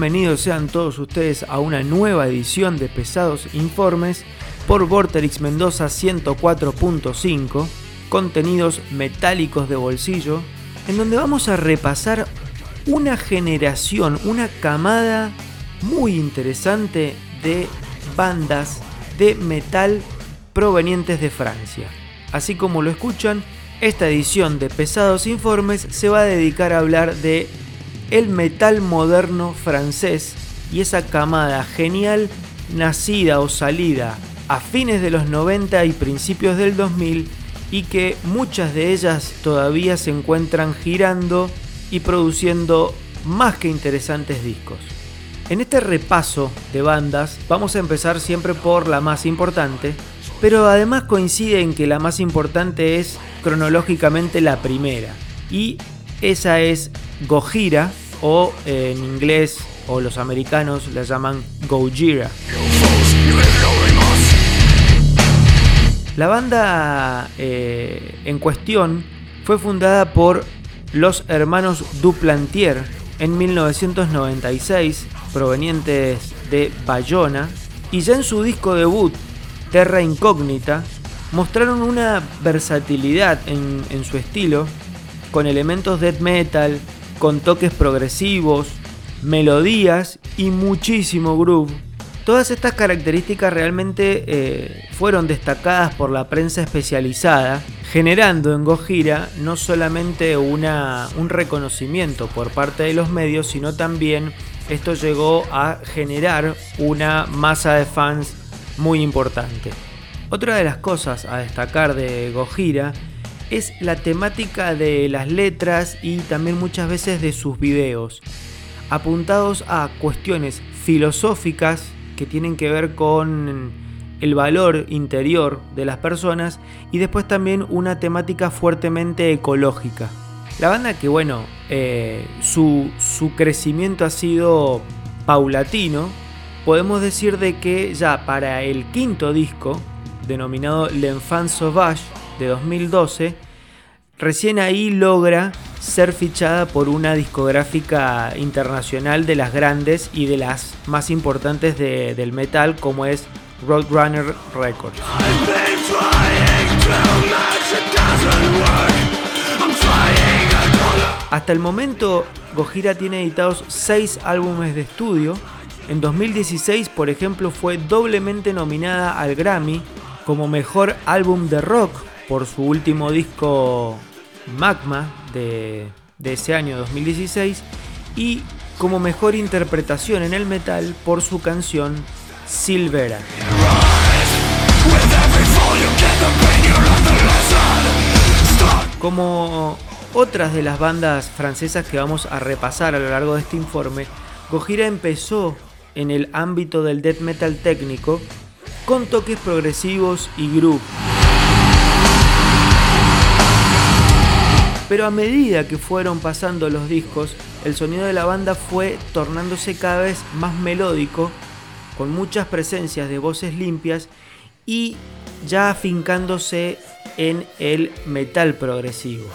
Bienvenidos sean todos ustedes a una nueva edición de Pesados Informes por Vorterix Mendoza 104.5, contenidos metálicos de bolsillo, en donde vamos a repasar una generación, una camada muy interesante de bandas de metal provenientes de Francia. Así como lo escuchan, esta edición de Pesados Informes se va a dedicar a hablar de el metal moderno francés y esa camada genial nacida o salida a fines de los 90 y principios del 2000 y que muchas de ellas todavía se encuentran girando y produciendo más que interesantes discos. En este repaso de bandas vamos a empezar siempre por la más importante, pero además coincide en que la más importante es cronológicamente la primera, y esa es Gojira, o en inglés o los americanos la llaman Gojira. La banda eh, en cuestión fue fundada por los hermanos Duplantier en 1996, provenientes de Bayona, y ya en su disco debut, Terra Incógnita, mostraron una versatilidad en su estilo, con elementos death metal, con toques progresivos, melodías y muchísimo groove. Todas estas características realmente eh, fueron destacadas por la prensa especializada, generando en Gojira no solamente una, un reconocimiento por parte de los medios, sino también esto llegó a generar una masa de fans muy importante. Otra de las cosas a destacar de Gojira es la temática de las letras y también muchas veces de sus videos, apuntados a cuestiones filosóficas que tienen que ver con el valor interior de las personas y después también una temática fuertemente ecológica. La banda que bueno, eh, su, su crecimiento ha sido paulatino, podemos decir de que ya para el quinto disco, denominado L'Enfant Sauvage, de 2012, recién ahí logra ser fichada por una discográfica internacional de las grandes y de las más importantes del metal como es Roadrunner Records. Hasta el momento, Gojira tiene editados 6 álbumes de estudio. En 2016, por ejemplo, fue doblemente nominada al Grammy como mejor álbum de rock por su último disco Magma de, ese año 2016 y como mejor interpretación en el metal por su canción Silvera. Como otras de las bandas francesas que vamos a repasar a lo largo de este informe, Gojira empezó en el ámbito del death metal técnico con toques progresivos y groove. Pero a medida que fueron pasando los discos, el sonido de la banda fue tornándose cada vez más melódico, con muchas presencias de voces limpias y ya afincándose en el metal progresivo.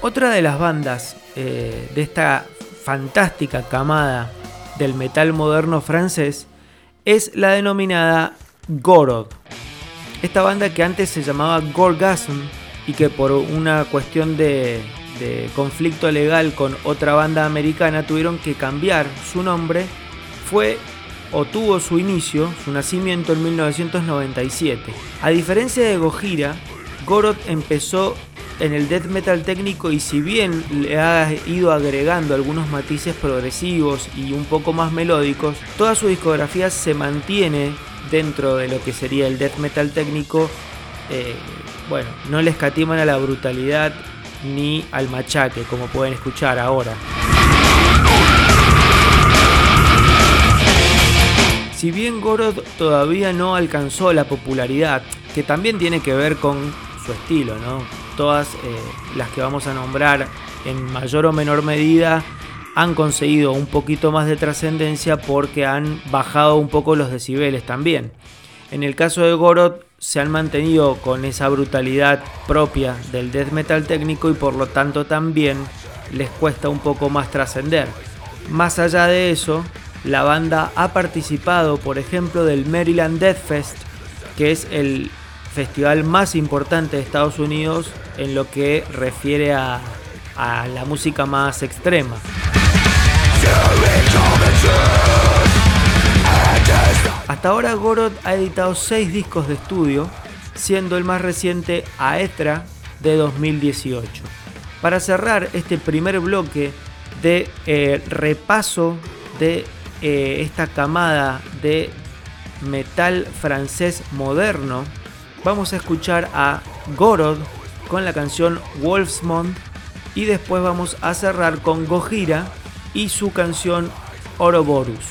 Otra de las bandas eh, de esta fantástica camada del metal moderno francés es la denominada Gorod. Esta banda que antes se llamaba Gorgasm y que por una cuestión de, conflicto legal con otra banda americana tuvieron que cambiar su nombre, fue o tuvo su inicio, su nacimiento en 1997. A diferencia de Gojira, Gorod empezó en el death metal técnico y si bien le ha ido agregando algunos matices progresivos y un poco más melódicos, toda su discografía se mantiene dentro de lo que sería el death metal técnico, eh, bueno, no le escatiman a la brutalidad ni al machaque, como pueden escuchar ahora. Si bien Gorod todavía no alcanzó la popularidad, que también tiene que ver con su estilo, ¿no? Todas eh, las que vamos a nombrar en mayor o menor medida han conseguido un poquito más de trascendencia porque han bajado un poco los decibeles también. En el caso de Gorod se han mantenido con esa brutalidad propia del death metal técnico y por lo tanto también les cuesta un poco más trascender. Más allá de eso, la banda ha participado, por ejemplo, del Maryland Death Fest, que es el festival más importante de Estados Unidos en lo que refiere a, a la música más extrema. Hasta ahora Gorod ha editado 6 discos de estudio, siendo el más reciente Aetra de 2018. Para cerrar este primer bloque de eh, repaso de eh, esta camada de metal francés moderno, vamos a escuchar a Gorod con la canción Wolfsmond y después vamos a cerrar con Gojira y su canción Oroborus.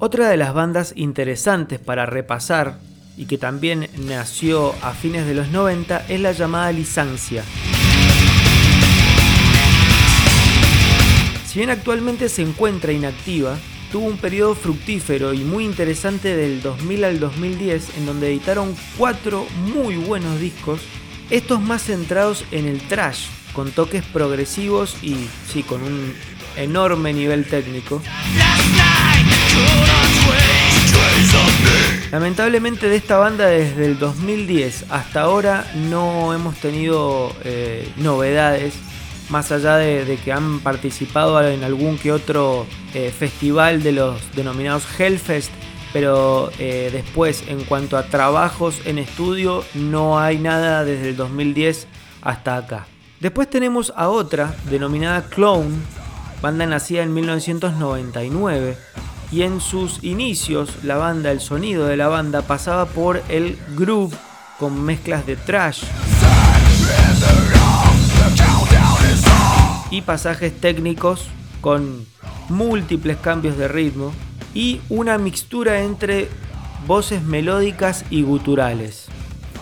Otra de las bandas interesantes para repasar y que también nació a fines de los 90 es la llamada Lisancia. Si bien actualmente se encuentra inactiva, tuvo un periodo fructífero y muy interesante del 2000 al 2010 en donde editaron cuatro muy buenos discos, estos más centrados en el trash, con toques progresivos y sí, con un enorme nivel técnico. Lamentablemente de esta banda desde el 2010 hasta ahora no hemos tenido eh, novedades, más allá de, que han participado en algún que otro eh, festival de los denominados Hellfest, pero eh, después en cuanto a trabajos en estudio no hay nada desde el 2010 hasta acá. Después tenemos a otra denominada Clone, banda nacida en 1999 y en sus inicios la banda, el sonido de la banda pasaba por el groove con mezclas de trash y pasajes técnicos con múltiples cambios de ritmo y una mixtura entre voces melódicas y guturales.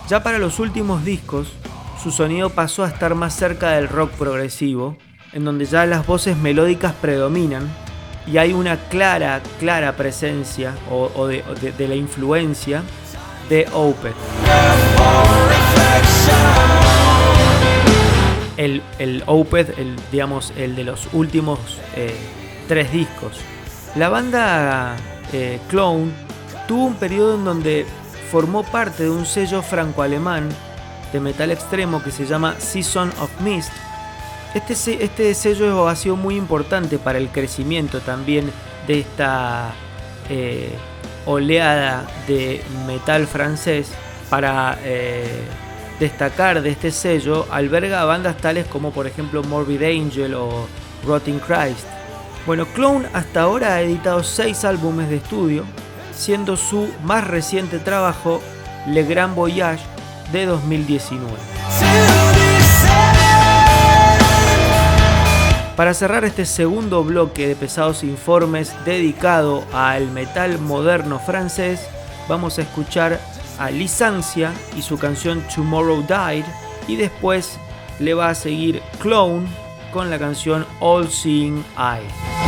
Ya para los últimos discos, su sonido pasó a estar más cerca del rock progresivo, en donde ya las voces melódicas predominan y hay una clara, clara presencia o, de, la influencia de Opeth. El, el Opeth, el, digamos, el de los últimos eh, tres discos. La banda eh, Clone tuvo un periodo en donde formó parte de un sello franco-alemán de metal extremo que se llama Season of Mist. Este, este sello ha sido muy importante para el crecimiento también de esta eh, oleada de metal francés. Para eh, destacar de este sello, alberga bandas tales como por ejemplo Morbid Angel o Rotting Christ. Bueno, Clone hasta ahora ha editado 6 álbumes de estudio, siendo su más reciente trabajo Le Grand Voyage de 2019. Para cerrar este segundo bloque de pesados informes dedicado al metal moderno francés, vamos a escuchar a Licencia y su canción Tomorrow Died y después le va a seguir Clone con la canción All Seeing Eye.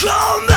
Show me!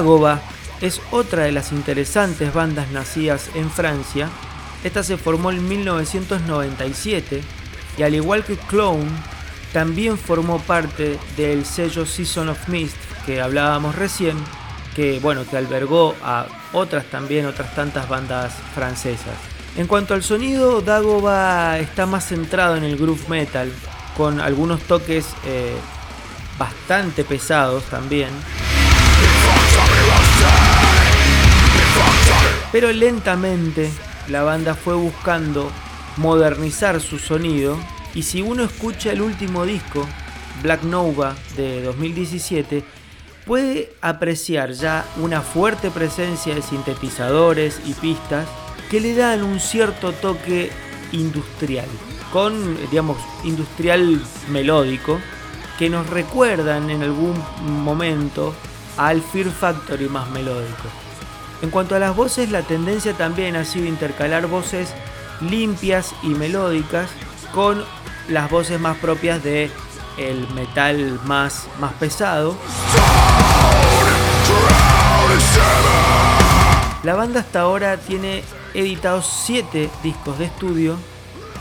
Dagoba es otra de las interesantes bandas nacidas en Francia. Esta se formó en 1997 y al igual que Clone, también formó parte del sello Season of Mist que hablábamos recién, que bueno, que albergó a otras también, otras tantas bandas francesas. En cuanto al sonido, Dagoba está más centrado en el groove metal, con algunos toques eh, bastante pesados también. Pero lentamente la banda fue buscando modernizar su sonido y si uno escucha el último disco, Black Nova de 2017, puede apreciar ya una fuerte presencia de sintetizadores y pistas que le dan un cierto toque industrial, con, digamos, industrial melódico, que nos recuerdan en algún momento al Fear Factory más melódico. En cuanto a las voces, la tendencia también ha sido intercalar voces limpias y melódicas con las voces más propias de el metal más, más pesado. La banda hasta ahora tiene editados 7 discos de estudio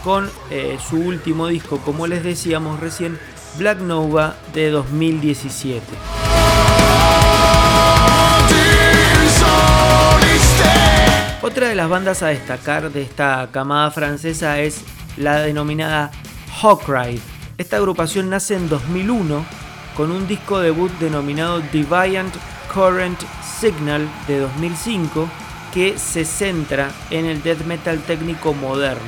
con eh, su último disco, como les decíamos recién, Black Nova de 2017. Otra de las bandas a destacar de esta camada francesa es la denominada Hawkride. Esta agrupación nace en 2001 con un disco debut denominado Deviant Current Signal de 2005 que se centra en el death metal técnico moderno.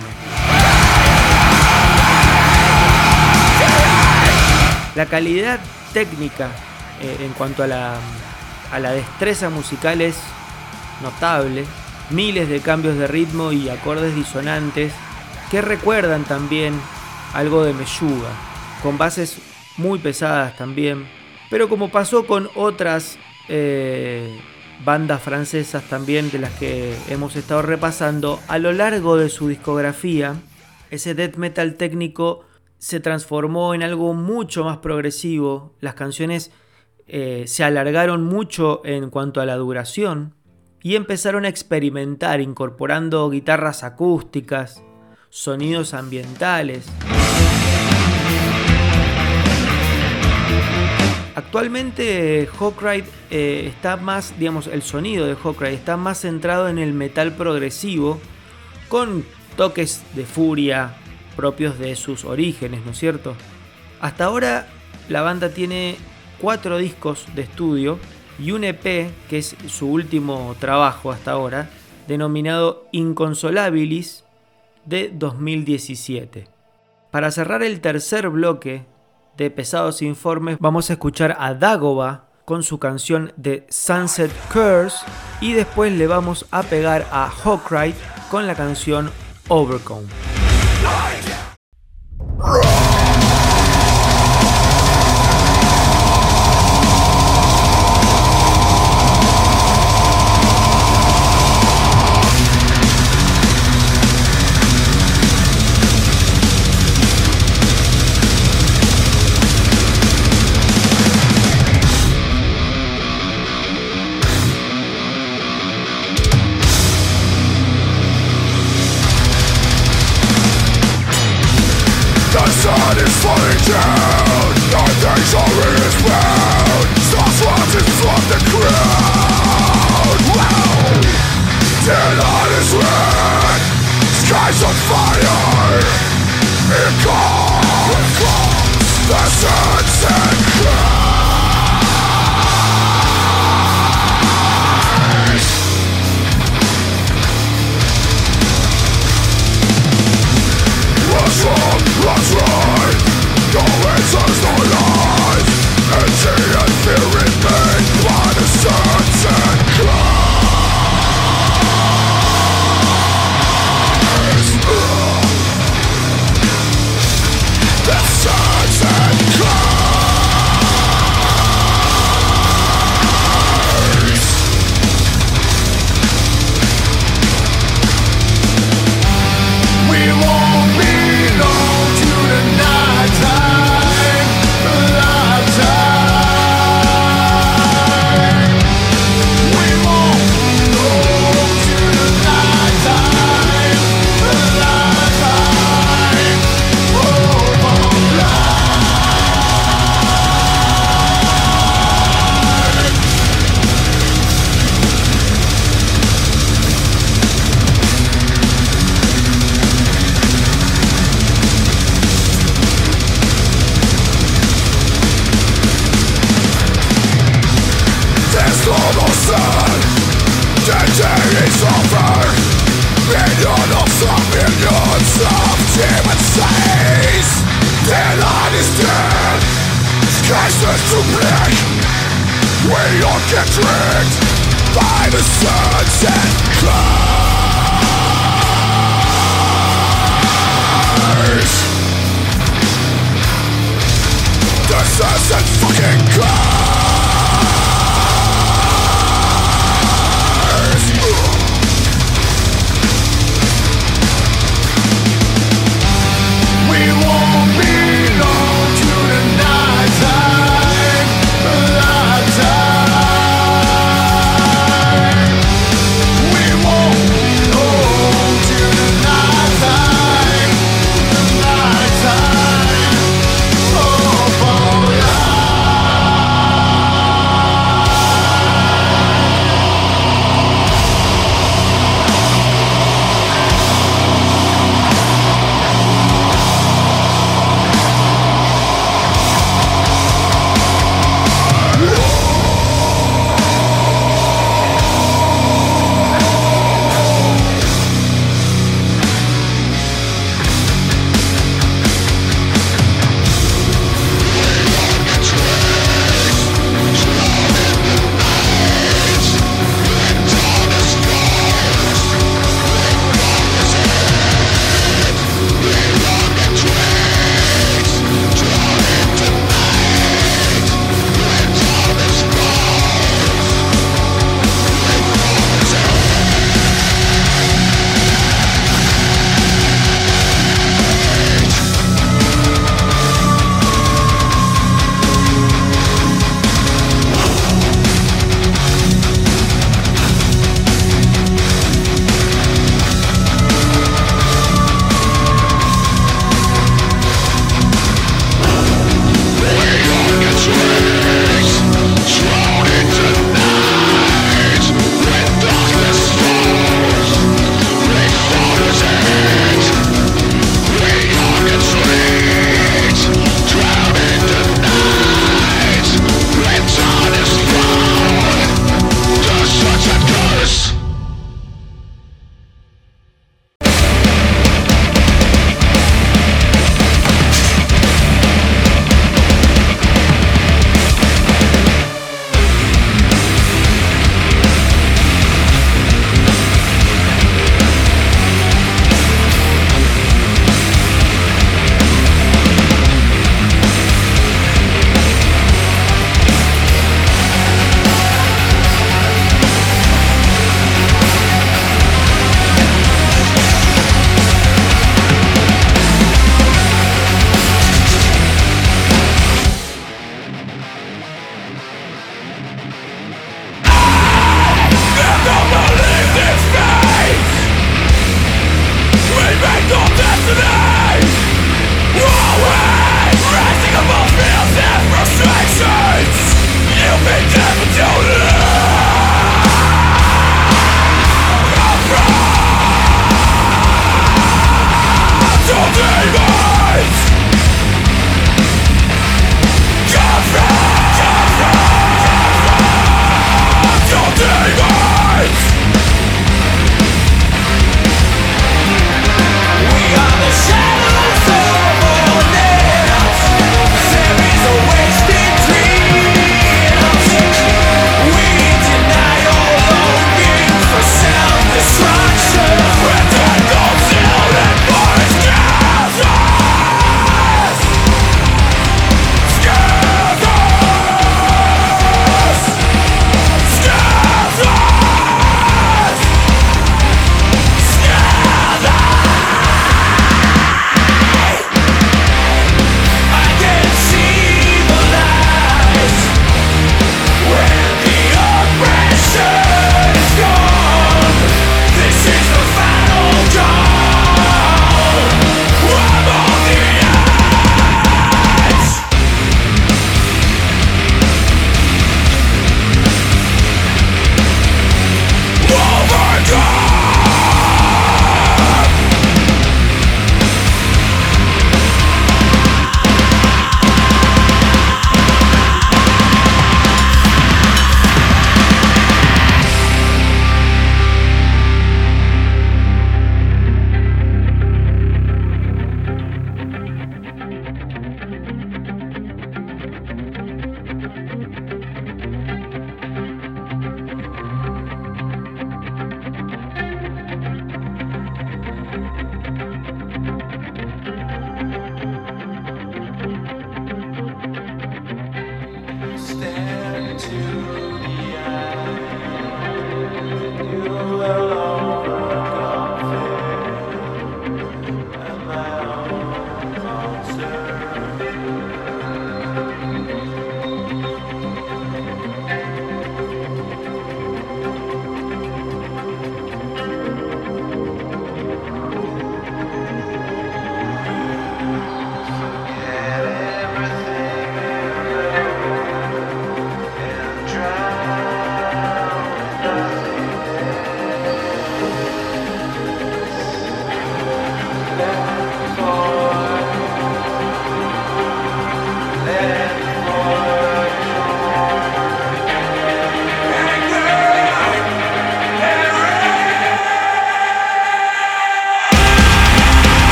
La calidad técnica eh, en cuanto a la, a la destreza musical es notable. Miles de cambios de ritmo y acordes disonantes que recuerdan también algo de Meshuga, con bases muy pesadas también. Pero como pasó con otras eh, bandas francesas también de las que hemos estado repasando, a lo largo de su discografía, ese death metal técnico se transformó en algo mucho más progresivo. Las canciones eh, se alargaron mucho en cuanto a la duración y empezaron a experimentar incorporando guitarras acústicas, sonidos ambientales. Actualmente Hawkride eh, está más, digamos, el sonido de Hawkride está más centrado en el metal progresivo, con toques de furia, propios de sus orígenes, ¿no es cierto? Hasta ahora la banda tiene cuatro discos de estudio y un EP, que es su último trabajo hasta ahora, denominado Inconsolabilis de 2017. Para cerrar el tercer bloque de Pesados Informes, vamos a escuchar a Dagoba con su canción de Sunset Curse y después le vamos a pegar a Hawkride con la canción Overcome. so far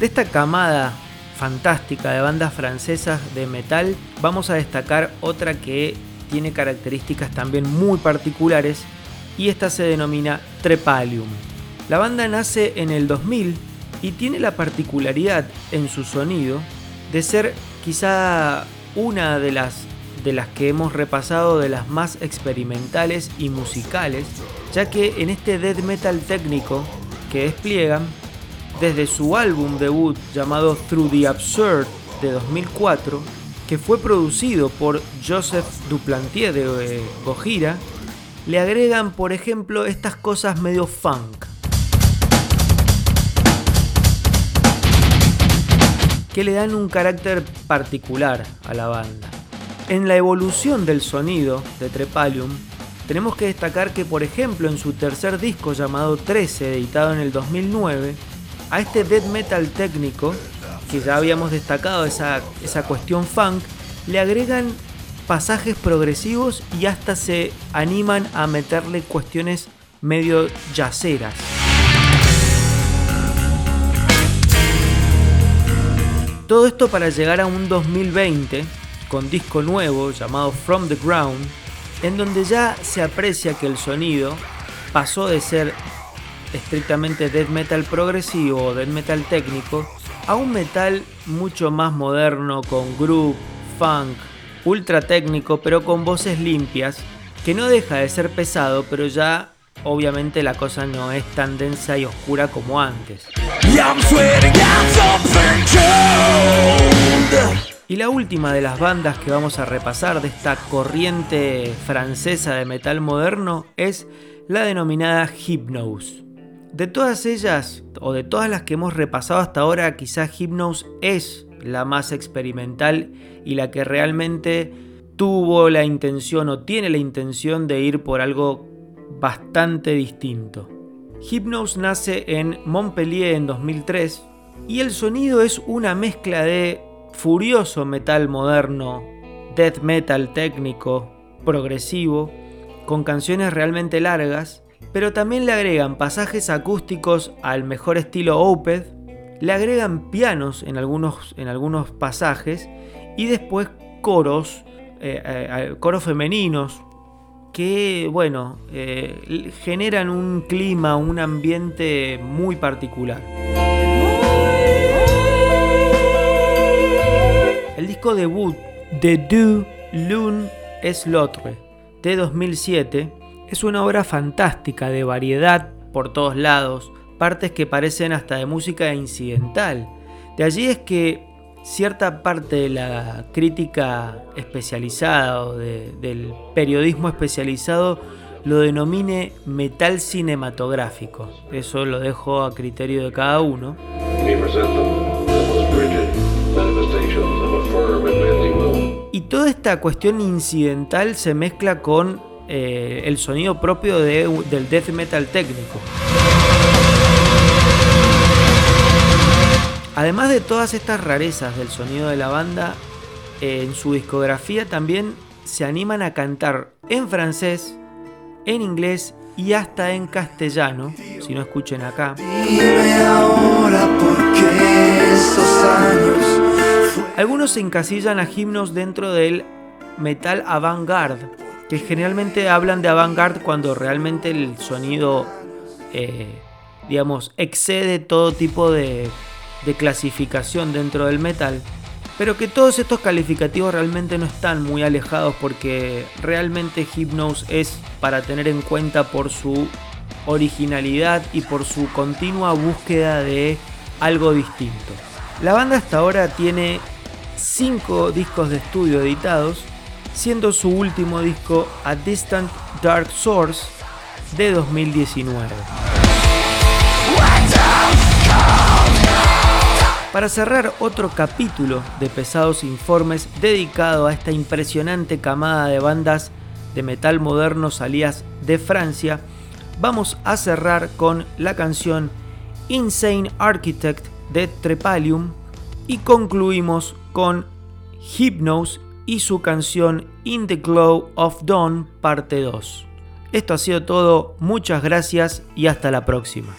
esta camada fantástica de bandas francesas de metal, vamos a destacar otra que tiene características también muy particulares y esta se denomina Trepalium. La banda nace en el 2000 y tiene la particularidad en su sonido de ser quizá una de las de las que hemos repasado de las más experimentales y musicales, ya que en este death metal técnico que despliegan, desde su álbum debut llamado Through the Absurd de 2004, que fue producido por Joseph Duplantier de eh, Gojira, le agregan, por ejemplo, estas cosas medio funk. que le dan un carácter particular a la banda. En la evolución del sonido de Trepalium, tenemos que destacar que, por ejemplo, en su tercer disco llamado 13, editado en el 2009, a este death metal técnico, que ya habíamos destacado esa, esa cuestión funk, le agregan pasajes progresivos y hasta se animan a meterle cuestiones medio yaceras. Todo esto para llegar a un 2020 con disco nuevo llamado From the Ground, en donde ya se aprecia que el sonido pasó de ser estrictamente death metal progresivo o death metal técnico a un metal mucho más moderno con groove, funk, ultra técnico pero con voces limpias, que no deja de ser pesado pero ya obviamente la cosa no es tan densa y oscura como antes. Y la última de las bandas que vamos a repasar de esta corriente francesa de metal moderno es la denominada Hypnose. De todas ellas, o de todas las que hemos repasado hasta ahora, quizás Hypnose es la más experimental y la que realmente tuvo la intención o tiene la intención de ir por algo bastante distinto. Hypnose nace en Montpellier en 2003 y el sonido es una mezcla de furioso metal moderno, death metal técnico, progresivo, con canciones realmente largas, pero también le agregan pasajes acústicos al mejor estilo Opeth, le agregan pianos en algunos, en algunos pasajes y después coros, eh, eh, coros femeninos, que, bueno, eh, generan un clima, un ambiente muy particular. El disco debut de Du Lune es L'Autre de 2007 es una obra fantástica de variedad por todos lados, partes que parecen hasta de música incidental. De allí es que cierta parte de la crítica especializada o del periodismo especializado lo denomine metal cinematográfico. Eso lo dejo a criterio de cada uno. Y toda esta cuestión incidental se mezcla con eh, el sonido propio del death metal técnico. Además de todas estas rarezas del sonido de la banda, en su discografía también se animan a cantar en francés, en inglés y hasta en castellano, si no escuchen acá. Algunos se encasillan a himnos dentro del metal avant-garde, que generalmente hablan de avant-garde cuando realmente el sonido, eh, digamos, excede todo tipo de clasificación dentro del metal, pero que todos estos calificativos realmente no están muy alejados porque realmente Hypnose es para tener en cuenta por su originalidad y por su continua búsqueda de algo distinto. La banda hasta ahora tiene 5 discos de estudio editados, siendo su último disco A Distant Dark Source de 2019. para cerrar otro capítulo de Pesados Informes dedicado a esta impresionante camada de bandas de metal moderno salidas de Francia, vamos a cerrar con la canción Insane Architect de Trepalium y concluimos con Hypnose y su canción In the Glow of Dawn parte 2. Esto ha sido todo, muchas gracias y hasta la próxima.